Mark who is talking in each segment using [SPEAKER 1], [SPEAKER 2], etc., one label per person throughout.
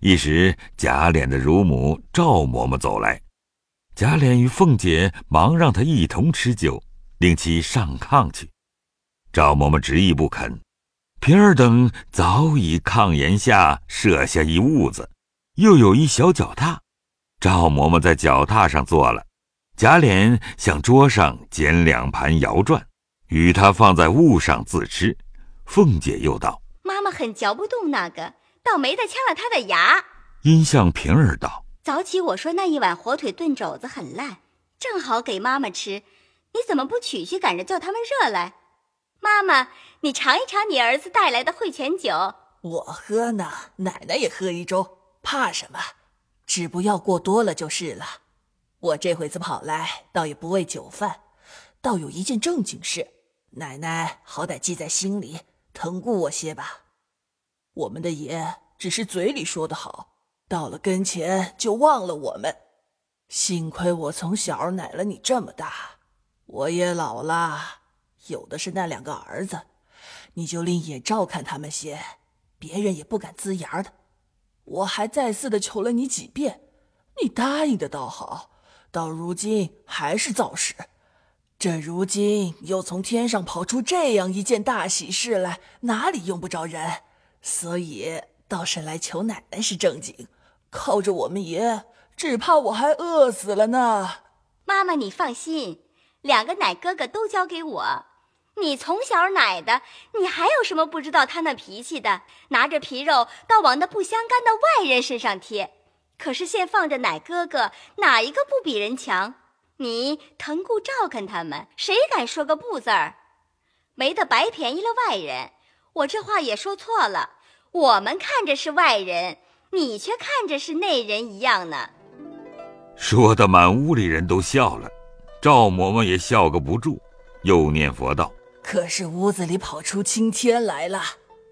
[SPEAKER 1] 一时，贾琏的乳母赵嬷嬷走来，贾琏与凤姐忙让她一同吃酒，令其上炕去。赵嬷嬷执意不肯。平儿等早已炕沿下设下一屋子，又有一小脚踏，赵嬷嬷在脚踏上坐了。贾琏向桌上捡两盘摇转，与他放在物上自吃。凤姐又道：“
[SPEAKER 2] 妈妈很嚼不动那个，倒没的掐了他的牙。”
[SPEAKER 1] 因向平儿道：“
[SPEAKER 2] 早起我说那一碗火腿炖肘子很烂，正好给妈妈吃，你怎么不取去赶着叫他们热来？妈妈，你尝一尝你儿子带来的汇泉酒。
[SPEAKER 3] 我喝呢，奶奶也喝一盅，怕什么？只不要过多了就是了。我这会子跑来，倒也不为酒饭，倒有一件正经事，奶奶好歹记在心里。”疼顾我些吧，我们的爷只是嘴里说的好，到了跟前就忘了我们。幸亏我从小奶了你这么大，我也老了，有的是那两个儿子，你就另眼照看他们些，别人也不敢呲牙的。我还再四的求了你几遍，你答应的倒好，到如今还是造势。这如今又从天上跑出这样一件大喜事来，哪里用不着人？所以倒是来求奶奶是正经。靠着我们爷，只怕我还饿死了呢。
[SPEAKER 2] 妈妈，你放心，两个奶哥哥都交给我。你从小奶的，你还有什么不知道他那脾气的？拿着皮肉倒往那不相干的外人身上贴。可是现放着奶哥哥，哪一个不比人强？你疼顾照看他们，谁敢说个不字儿？没得白便宜了外人。我这话也说错了。我们看着是外人，你却看着是内人一样呢。
[SPEAKER 1] 说的满屋里人都笑了，赵嬷嬷也笑个不住，又念佛道：“
[SPEAKER 3] 可是屋子里跑出青天来了。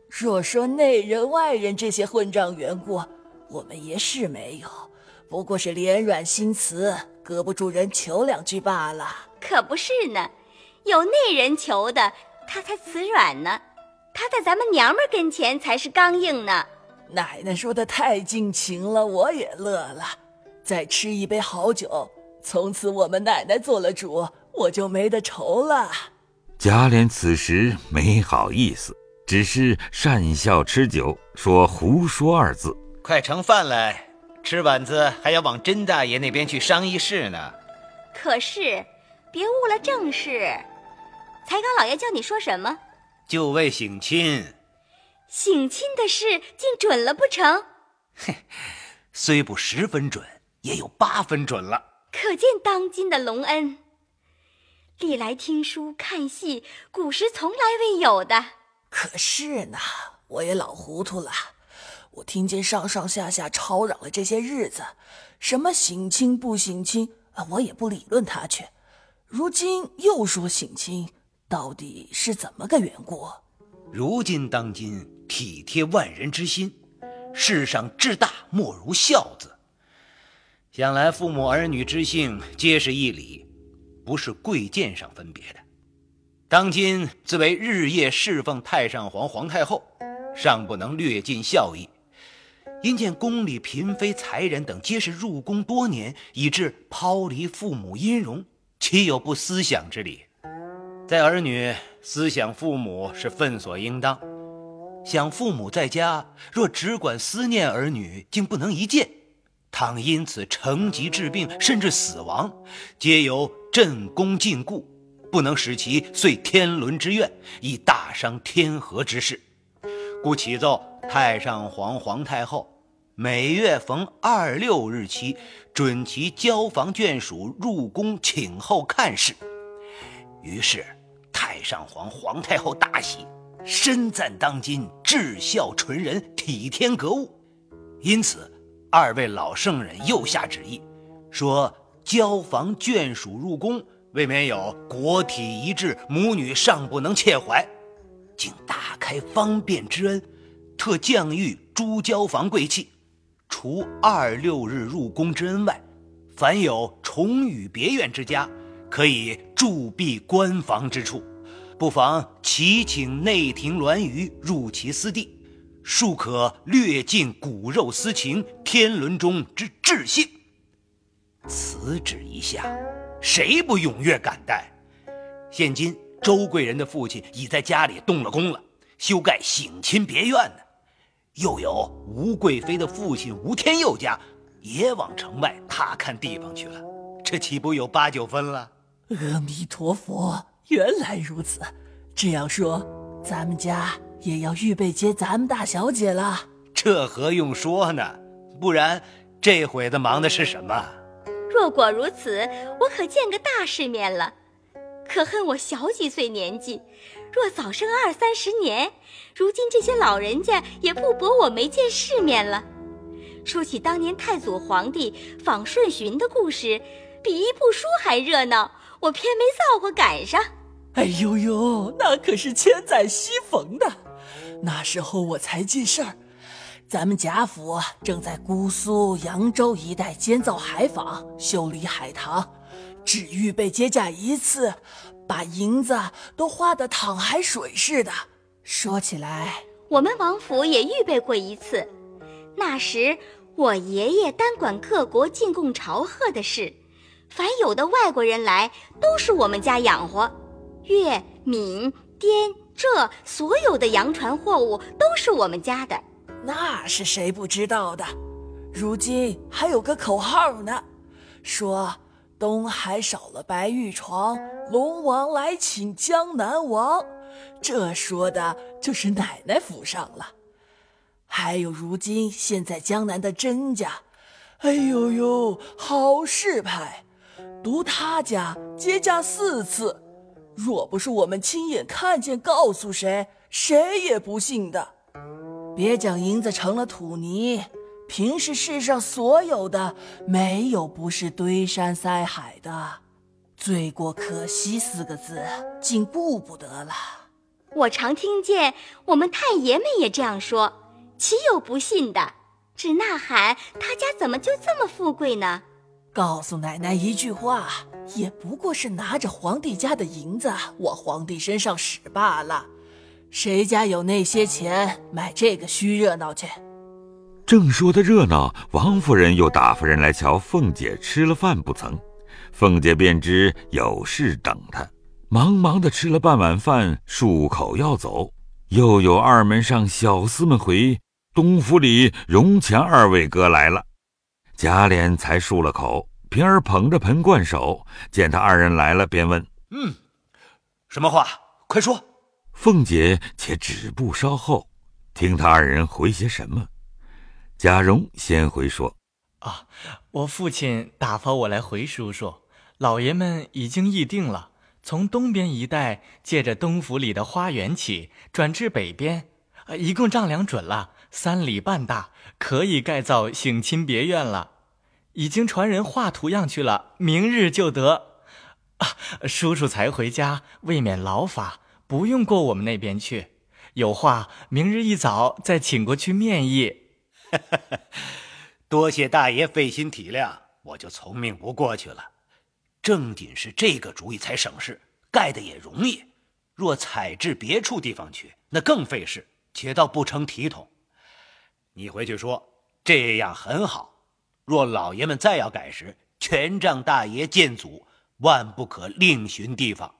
[SPEAKER 3] 若说内人外人这些混账缘故，我们也是没有，不过是脸软心慈。”搁不住人求两句罢了，
[SPEAKER 2] 可不是呢。有内人求的，他才慈软呢。他在咱们娘们跟前才是刚硬呢。
[SPEAKER 3] 奶奶说的太尽情了，我也乐了。再吃一杯好酒，从此我们奶奶做了主，我就没得愁了。
[SPEAKER 1] 贾琏此时没好意思，只是讪笑吃酒，说“胡说”二字。
[SPEAKER 4] 快盛饭来。吃碗子还要往甄大爷那边去商议事呢，
[SPEAKER 2] 可是别误了正事。才刚老爷叫你说什么？
[SPEAKER 4] 就为省亲。
[SPEAKER 2] 省亲的事竟准了不成？
[SPEAKER 4] 哼，虽不十分准，也有八分准了。
[SPEAKER 2] 可见当今的隆恩，历来听书看戏，古时从来未有的。
[SPEAKER 3] 可是呢，我也老糊涂了。我听见上上下下吵嚷了这些日子，什么省亲不省亲啊，我也不理论他去。如今又说省亲，到底是怎么个缘故？
[SPEAKER 4] 如今当今体贴万人之心，世上至大莫如孝子。想来父母儿女之性皆是一理，不是贵贱上分别的。当今自为日夜侍奉太上皇皇太后，尚不能略尽孝义。因见宫里嫔妃才人等皆是入宫多年，以致抛离父母音容，岂有不思想之理？在儿女思想父母是分所应当，想父母在家，若只管思念儿女，竟不能一见，倘因此成疾治病，甚至死亡，皆由朕宫禁锢，不能使其遂天伦之愿，以大伤天和之事，故启奏太上皇皇太后。每月逢二六日期，准其交房眷属入宫请候看事。于是，太上皇皇太后大喜，深赞当今至孝纯人，体天格物。因此，二位老圣人又下旨意，说交房眷属入宫，未免有国体一致，母女尚不能切怀，竟大开方便之恩，特降谕诸交房贵戚。除二六日入宫之恩外，凡有重宇别院之家，可以驻跸官房之处，不妨齐请内廷栾舆入其私地。庶可略尽骨肉私情，天伦中之至性。此旨一下，谁不踊跃感戴？现今周贵人的父亲已在家里动了工了，修盖省亲别院呢。又有吴贵妃的父亲吴天佑家也往城外踏看地方去了，这岂不有八九分了？
[SPEAKER 3] 阿弥陀佛，原来如此。这样说，咱们家也要预备接咱们大小姐了。
[SPEAKER 4] 这何用说呢？不然这会子忙的是什么？
[SPEAKER 2] 若果如此，我可见个大世面了。可恨我小几岁年纪，若早生二三十年，如今这些老人家也不驳我没见世面了。说起当年太祖皇帝访顺巡的故事，比一部书还热闹，我偏没造化赶上。
[SPEAKER 3] 哎呦呦，那可是千载西逢的。那时候我才进事儿，咱们贾府正在姑苏、扬州一带建造海坊、修理海棠。只预备接驾一次，把银子都花得淌海水似的。说起来，
[SPEAKER 2] 我们王府也预备过一次。那时我爷爷单管各国进贡朝贺的事，凡有的外国人来，都是我们家养活。粤、闽、滇、浙所有的洋船货物都是我们家的。
[SPEAKER 3] 那是谁不知道的？如今还有个口号呢，说。东海少了白玉床，龙王来请江南王。这说的就是奶奶府上了。还有如今现在江南的甄家，哎呦呦，好事派，独他家接驾四次。若不是我们亲眼看见，告诉谁，谁也不信的。别讲银子成了土泥。平时世上所有的，没有不是堆山塞海的，罪过可惜四个字，竟顾不得了。
[SPEAKER 2] 我常听见我们太爷们也这样说，岂有不信的？只呐喊他家怎么就这么富贵呢？
[SPEAKER 3] 告诉奶奶一句话，也不过是拿着皇帝家的银子往皇帝身上使罢了。谁家有那些钱买这个虚热闹去？
[SPEAKER 1] 正说的热闹，王夫人又打发人来瞧凤姐吃了饭不曾。凤姐便知有事等她，忙忙的吃了半碗饭，漱口要走。又有二门上小厮们回，东府里荣强二位哥来了。贾琏才漱了口，平儿捧着盆灌手，见他二人来了，便问：“
[SPEAKER 4] 嗯，什么话？快说。”
[SPEAKER 1] 凤姐且止步稍后，听他二人回些什么。贾蓉先回说：“
[SPEAKER 5] 啊，我父亲打发我来回叔叔，老爷们已经议定了，从东边一带借着东府里的花园起，转至北边，一共丈量准了三里半大，可以盖造省亲别院了。已经传人画图样去了，明日就得。啊，叔叔才回家，未免劳发，不用过我们那边去。有话明日一早再请过去面议。”
[SPEAKER 4] 多谢大爷费心体谅，我就从命不过去了。正经是这个主意才省事，盖的也容易。若采至别处地方去，那更费事，且倒不成体统。你回去说这样很好。若老爷们再要改时，权杖大爷见阻，万不可另寻地方。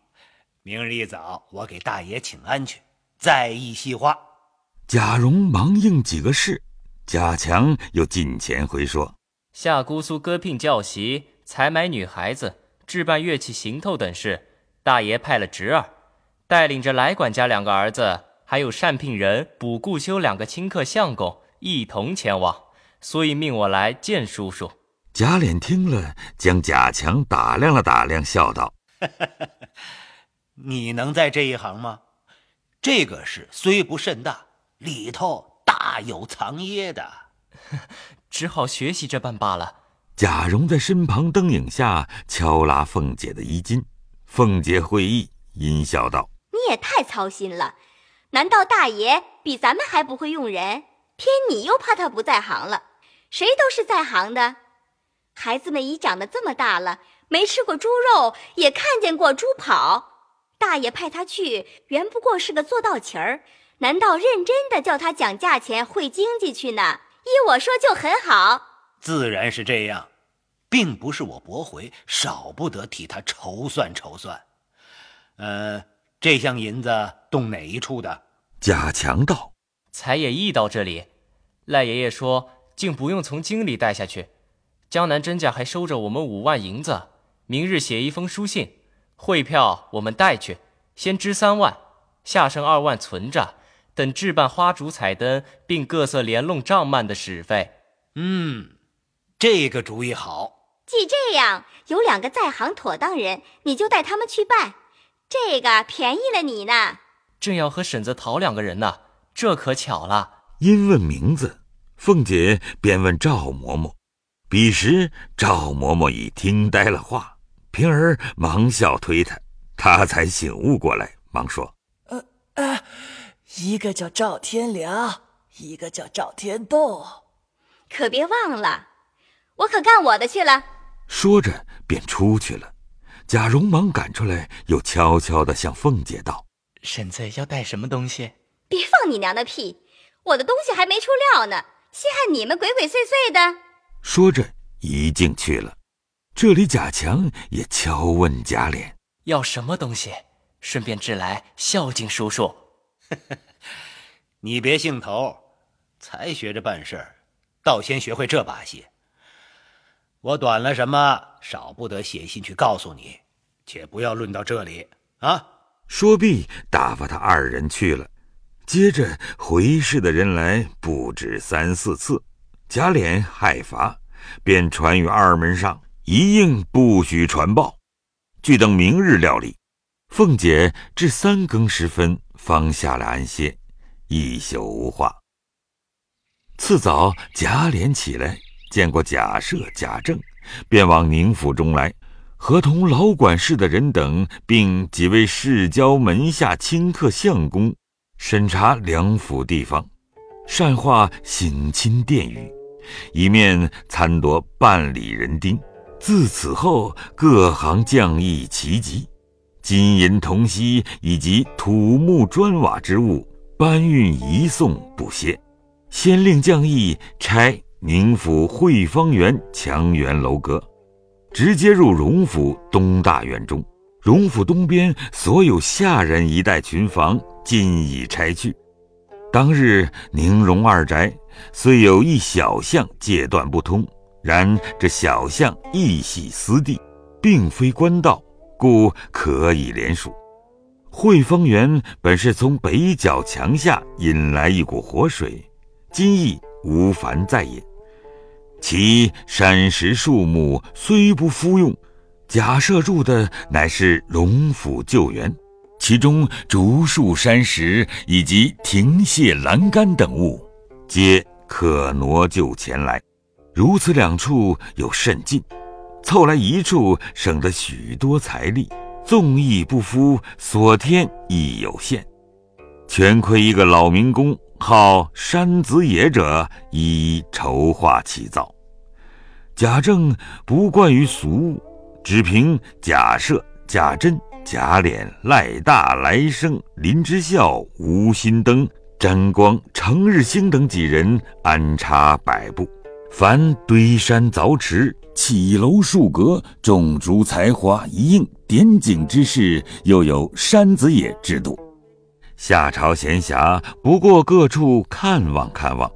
[SPEAKER 4] 明日一早，我给大爷请安去，再议细话。
[SPEAKER 1] 贾蓉忙应几个事。贾强又近前回说：“
[SPEAKER 6] 下姑苏割聘教习、采买女孩子、置办乐器行头等事，大爷派了侄儿，带领着来管家两个儿子，还有单聘人、卜顾修两个亲客相公一同前往，所以命我来见叔叔。”
[SPEAKER 1] 贾琏听了，将贾强打量了打量，笑道：“
[SPEAKER 4] 你能在这一行吗？这个事虽不甚大，里头……”大有藏掖的，
[SPEAKER 6] 只好学习这般罢了。
[SPEAKER 1] 贾蓉在身旁灯影下敲拉凤姐的衣襟，凤姐会意，阴笑道：“
[SPEAKER 2] 你也太操心了，难道大爷比咱们还不会用人？偏你又怕他不在行了？谁都是在行的。孩子们已长得这么大了，没吃过猪肉，也看见过猪跑。大爷派他去，原不过是个做道旗儿。”难道认真的叫他讲价钱、会经济去呢？依我说就很好。
[SPEAKER 4] 自然是这样，并不是我驳回，少不得替他筹算筹算。呃，这箱银子动哪一处的？
[SPEAKER 1] 贾强道：“
[SPEAKER 6] 财爷驿到这里。赖爷爷说，竟不用从京里带下去。江南甄家还收着我们五万银子，明日写一封书信，汇票我们带去，先支三万，下剩二万存着，等置办花烛彩灯并各色帘弄帐幔的使费。
[SPEAKER 4] 嗯。”这个主意好。
[SPEAKER 2] 既这样，有两个在行妥当人，你就带他们去办。这个便宜了你呢。
[SPEAKER 6] 正要和婶子讨两个人呢，这可巧了。
[SPEAKER 1] 因问名字，凤姐便问赵嬷嬷。彼时赵嬷嬷已听呆了话，平儿忙笑推她，她才醒悟过来，忙说：“
[SPEAKER 3] 呃呃，一个叫赵天良，一个叫赵天栋，
[SPEAKER 2] 可别忘了。”我可干我的去了。
[SPEAKER 1] 说着便出去了。贾蓉忙赶出来，又悄悄地向凤姐道：“
[SPEAKER 5] 婶子要带什么东西？
[SPEAKER 2] 别放你娘的屁！我的东西还没出料呢，稀罕你们鬼鬼祟祟的。”
[SPEAKER 1] 说着一径去了。这里贾强也悄问贾琏：“
[SPEAKER 6] 要什么东西？顺便致来孝敬叔叔。”
[SPEAKER 4] 你别兴头，才学着办事儿，倒先学会这把戏。我短了什么，少不得写信去告诉你，且不要论到这里啊！
[SPEAKER 1] 说毕，打发他二人去了。接着回事的人来不止三四次，贾琏害乏，便传与二门上，一应不许传报，俱等明日料理。凤姐至三更时分方下了安歇，一宿无话。次早，贾琏起来。见过贾赦、贾政，便往宁府中来，合同老管事的人等，并几位世交门下清客相公，审查两府地方，善化省亲殿宇，一面参夺办理人丁。自此后，各行匠役齐集，金银铜锡以及土木砖瓦之物，搬运移送不歇。先令匠役拆。宁府汇芳园墙垣楼阁，直接入荣府东大院中。荣府东边所有下人一带群房尽已拆去。当日宁荣二宅虽有一小巷戒断不通，然这小巷亦系私地，并非官道，故可以连署。汇芳园本是从北角墙下引来一股活水，今亦无凡在也。其山石树木虽不敷用，假设住的乃是荣府旧园，其中竹树、山石以及亭榭、栏杆等物，皆可挪就前来。如此两处有甚近，凑来一处，省得许多财力。纵意不敷，所添亦有限。全亏一个老民工，号山子野者，以筹划起造。贾政不惯于俗物，只凭假设、贾珍、贾琏、赖大、来生、林之孝、吴新登、詹光、程日兴等几人安插摆布，凡堆山凿池、起楼树阁、种竹才华一应点景之事，又有山子野制度。夏朝闲暇，不过各处看望看望。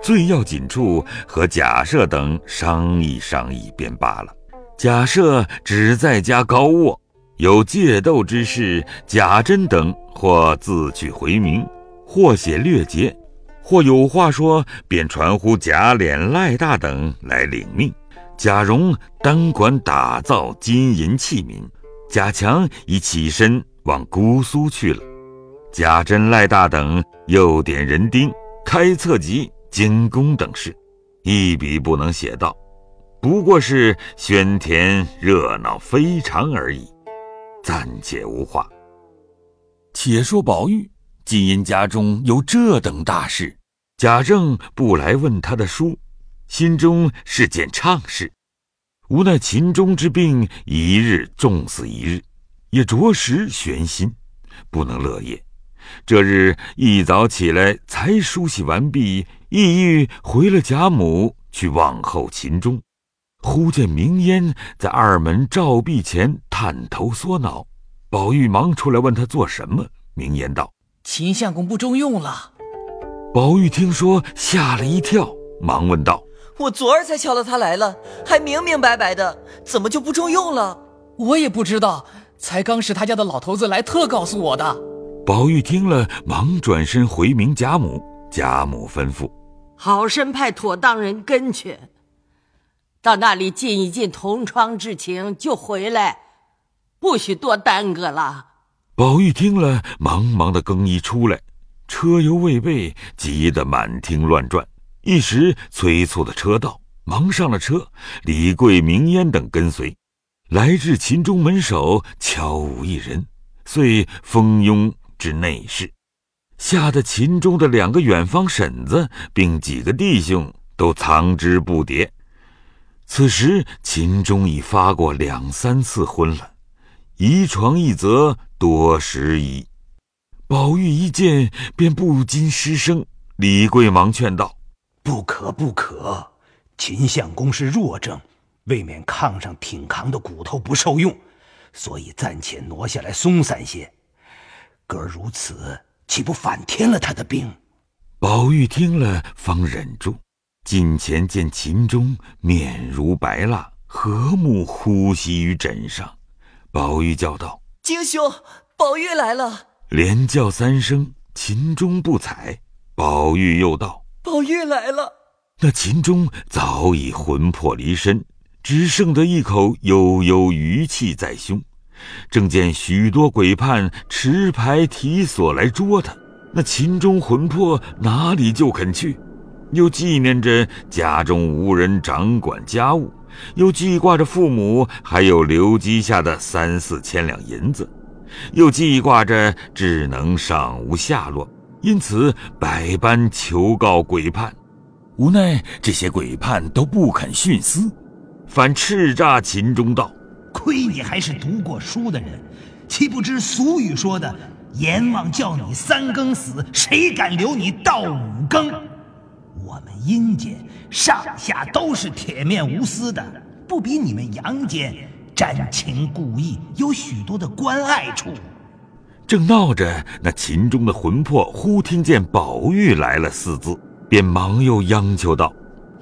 [SPEAKER 1] 最要紧处和贾赦等商议商议便罢了。贾赦只在家高卧，有借斗之事，贾珍等或自取回名，或写略节，或有话说，便传呼贾琏、赖大等来领命。贾蓉单管打造金银器皿，贾强已起身往姑苏去了。贾珍、赖大等又点人丁，开册籍。监工等事，一笔不能写到，不过是喧天热闹非常而已，暂且无话。且说宝玉今因家中有这等大事，贾政不来问他的书，心中是件怅事。无奈秦钟之病一日重似一日，也着实悬心，不能乐业，这日一早起来，才梳洗完毕，意欲回了贾母去望候秦钟。忽见明烟在二门照壁前探头缩脑，宝玉忙出来问他做什么。明烟道：“
[SPEAKER 3] 秦相公不中用了。”
[SPEAKER 1] 宝玉听说，吓了一跳，忙问道：“
[SPEAKER 3] 我昨儿才瞧到他来了，还明明白白的，怎么就不中用了？”
[SPEAKER 7] 我也不知道，才刚是他家的老头子来特告诉我的。
[SPEAKER 1] 宝玉听了，忙转身回明贾母。贾母吩咐：“
[SPEAKER 8] 好生派妥当人跟去，到那里尽一尽同窗之情，就回来，不许多耽搁了。”
[SPEAKER 1] 宝玉听了，忙忙的更衣出来，车犹未备，急得满厅乱转，一时催促的车到，忙上了车。李贵、明烟等跟随，来至秦中门首，悄无一人，遂蜂拥。之内室，吓得秦中的两个远方婶子，并几个弟兄都藏之不迭。此时秦钟已发过两三次昏了，一床一则多时矣。宝玉一见，便不禁失声。李贵忙劝道：“
[SPEAKER 4] 不可不可，秦相公是弱症，未免炕上挺扛的骨头不受用，所以暂且挪下来松散些。”哥如此，岂不反添了他的病？
[SPEAKER 1] 宝玉听了，方忍住，近前见秦钟面如白蜡，和睦呼吸于枕上。宝玉叫道：“
[SPEAKER 3] 金兄，宝玉来了！”
[SPEAKER 1] 连叫三声，秦钟不睬。宝玉又道：“
[SPEAKER 3] 宝玉来了。”
[SPEAKER 1] 那秦钟早已魂魄离身，只剩得一口悠悠余气在胸。正见许多鬼判持牌提锁来捉他，那秦钟魂魄哪里就肯去？又纪念着家中无人掌管家务，又记挂着父母还有留积下的三四千两银子，又记挂着智能尚无下落，因此百般求告鬼判，无奈这些鬼判都不肯徇私，反叱咤秦钟道。
[SPEAKER 4] 亏你还是读过书的人，岂不知俗语说的“阎王叫你三更死，谁敢留你到五更”？我们阴间上下都是铁面无私的，不比你们阳间瞻情顾意，有许多的关爱处。
[SPEAKER 1] 正闹着，那秦钟的魂魄忽听见“宝玉来了”四字，便忙又央求道：“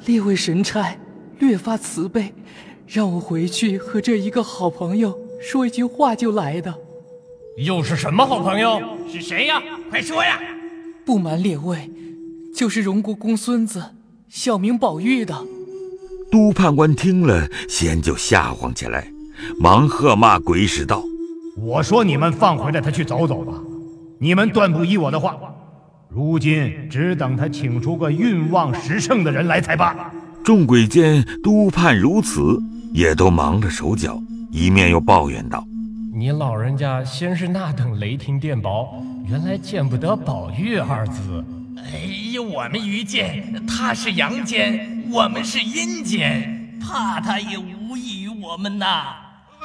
[SPEAKER 7] 列位神差，略发慈悲。”让我回去和这一个好朋友说一句话就来的。
[SPEAKER 9] 又是什么好朋友？是谁呀？快说呀！
[SPEAKER 7] 不瞒列位，就是荣国公孙子，小名宝玉的。
[SPEAKER 1] 督判官听了，先就吓慌起来，忙喝骂鬼使道：“
[SPEAKER 9] 我说你们放回来他去走走吧！你们断不依我的话。如今只等他请出个运旺时盛的人来才罢。”
[SPEAKER 1] 众鬼见督判如此。也都忙了手脚，一面又抱怨道：“
[SPEAKER 9] 你老人家先是那等雷霆电雹，原来见不得宝玉二字。
[SPEAKER 5] 哎呀，我们愚见他是阳间，我们是阴间，怕他也无益于我们呐。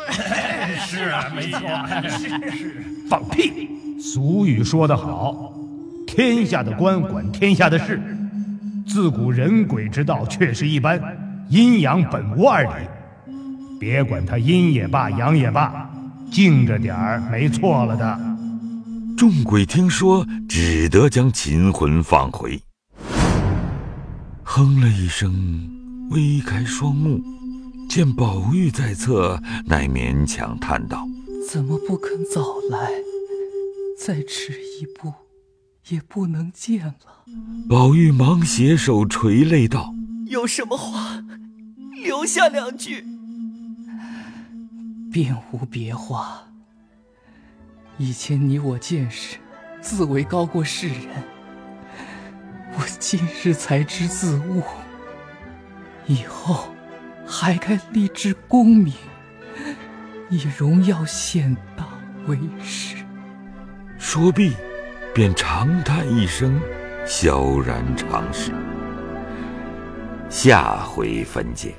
[SPEAKER 9] 是啊，没错，是是。放屁！俗语说得好，天下的官管天下的事，自古人鬼之道确实一般，阴阳本无二理。”别管他阴也罢，阳也罢，静着点儿没错了的。
[SPEAKER 1] 众鬼听说，只得将秦魂放回。哼了一声，微开双目，见宝玉在侧，乃勉强叹道：“
[SPEAKER 7] 怎么不肯早来？再迟一步，也不能见了。”
[SPEAKER 1] 宝玉忙携手垂泪道：“
[SPEAKER 3] 有什么话，留下两句。”
[SPEAKER 7] 便无别话。以前你我见识，自为高过世人。我今日才知自悟，以后还该立志功名，以荣耀显大为是。
[SPEAKER 1] 说毕，便长叹一声，萧然长逝。下回分解。